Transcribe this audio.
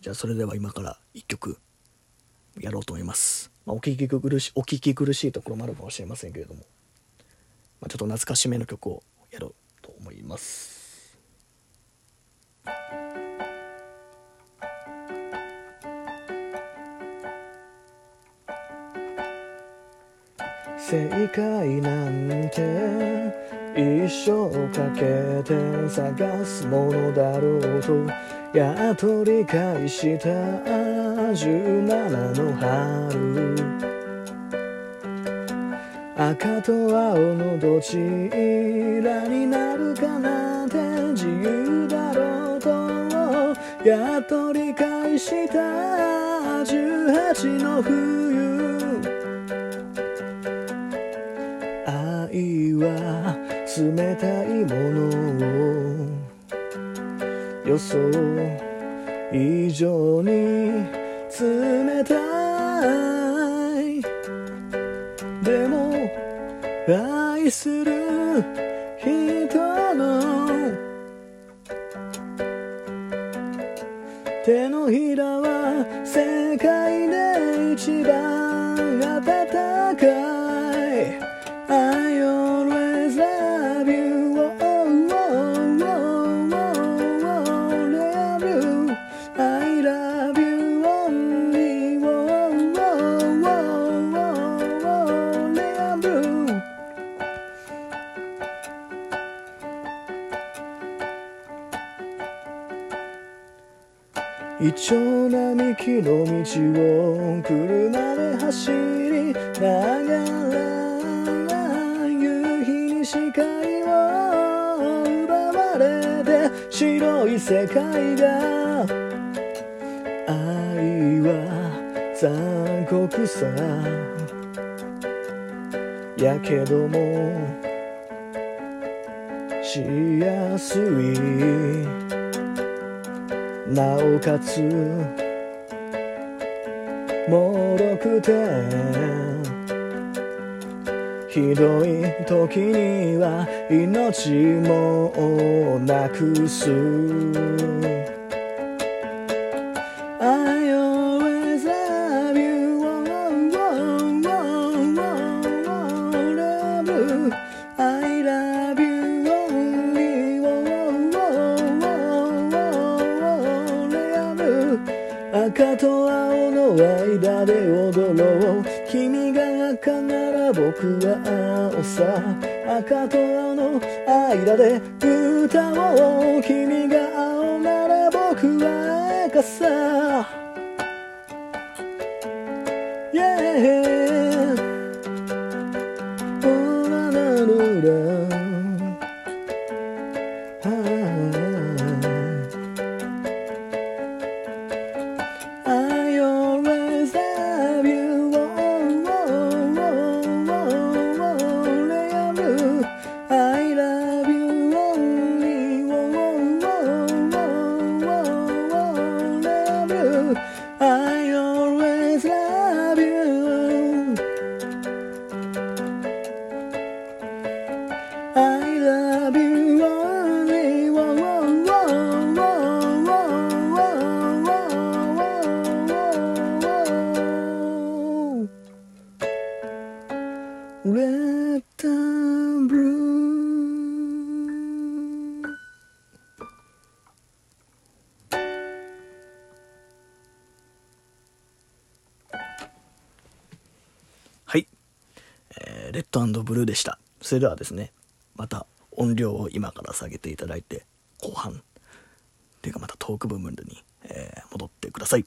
じゃあそれでは今から1曲やろうと思います、まあ、お聞き苦しお聞き苦しいところもあるかもしれませんけれども、まあ、ちょっと懐かしめの曲をやろうと思います。正解なんて一生かけて探すものだろうと。やっと理解した。17の春赤と青のどちらになるかなんて自由だろうと。やっと理解した。18の冬冷たいものを予想以上に冷たいでも愛する人の手のひらは世界で一番暖かいイチョウ並木の道を車で走りながら夕日に視界を奪われて白い世界が愛は残酷さやけどもしやすいなおかつもろくてひどい時には命もなくす I love you 青の間で踊ろう君が赤なら僕は青さ赤と青の間で歌おう君が青なら僕は赤さ。Yeah I love you very. はいレッドブルーでした。それではですね、また音量を今から下げていただいて、後半っ、ていうかまたトーク部分に、えー、戻ってください。